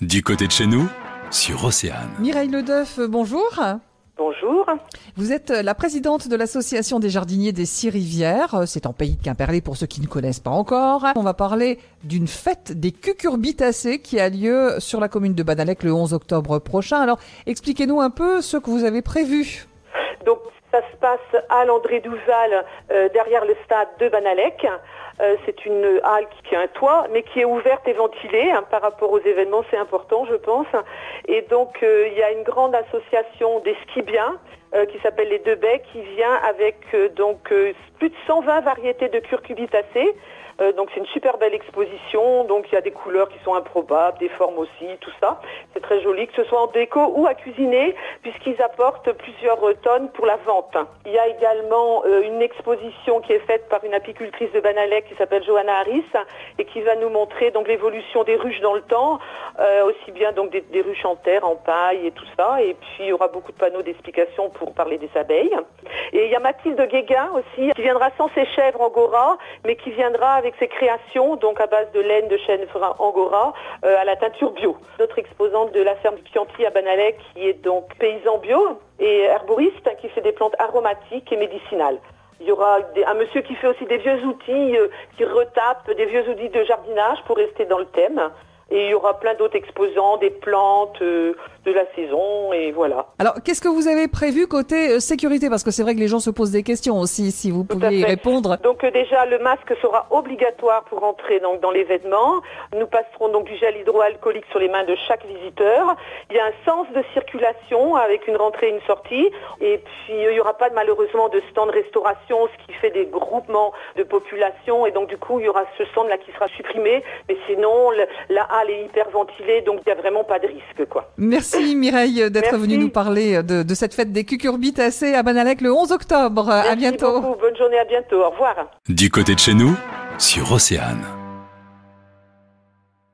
Du côté de chez nous, sur Océane. Mireille Ledeuf, bonjour. Bonjour. Vous êtes la présidente de l'association des jardiniers des Six Rivières. C'est en pays de Quimperlé pour ceux qui ne connaissent pas encore. On va parler d'une fête des cucurbitacées qui a lieu sur la commune de Banalec le 11 octobre prochain. Alors, expliquez-nous un peu ce que vous avez prévu. Donc, à l'André Douval, euh, derrière le stade de Banalec. Euh, c'est une halle qui a un toit, mais qui est ouverte et ventilée hein, par rapport aux événements. C'est important, je pense. Et donc, euh, il y a une grande association des skibiens qui s'appelle les Deux Baies, qui vient avec donc plus de 120 variétés de curcubitacées. Euh, donc c'est une super belle exposition. Donc il y a des couleurs qui sont improbables, des formes aussi, tout ça. C'est très joli, que ce soit en déco ou à cuisiner, puisqu'ils apportent plusieurs tonnes pour la vente. Il y a également euh, une exposition qui est faite par une apicultrice de Banalec qui s'appelle Johanna Harris et qui va nous montrer donc l'évolution des ruches dans le temps, euh, aussi bien donc des, des, ruches en terre, en paille et tout ça. Et puis il y aura beaucoup de panneaux d'explication pour parler des abeilles. Et il y a Mathilde Guéguin aussi qui viendra sans ses chèvres angora, mais qui viendra avec ses créations, donc à base de laine de chêne angora, euh, à la teinture bio. Notre exposante de la ferme du Pianti à Banalec, qui est donc paysan bio et herboriste, qui fait des plantes aromatiques et médicinales. Il y aura un monsieur qui fait aussi des vieux outils, euh, qui retape des vieux outils de jardinage pour rester dans le thème. Et il y aura plein d'autres exposants, des plantes euh, de la saison, et voilà. Alors, qu'est-ce que vous avez prévu côté euh, sécurité? Parce que c'est vrai que les gens se posent des questions aussi, si vous pouvez y répondre. Donc euh, déjà, le masque sera obligatoire pour entrer donc, dans l'événement. Nous passerons donc du gel hydroalcoolique sur les mains de chaque visiteur. Il y a un sens de circulation avec une rentrée et une sortie. Et puis, il n'y aura pas malheureusement de stand de restauration, ce qui fait des groupements de population. Et donc, du coup, il y aura ce stand-là qui sera supprimé. Mais sinon, la elle est hyper ventilée, donc il n'y a vraiment pas de risque. Quoi. Merci Mireille d'être venue nous parler de, de, cette fête des cucurbitacées à Banalec le 11 octobre. Merci à bientôt. Beaucoup. Bonne journée, à bientôt. Au revoir. Du côté de chez nous, sur Océane.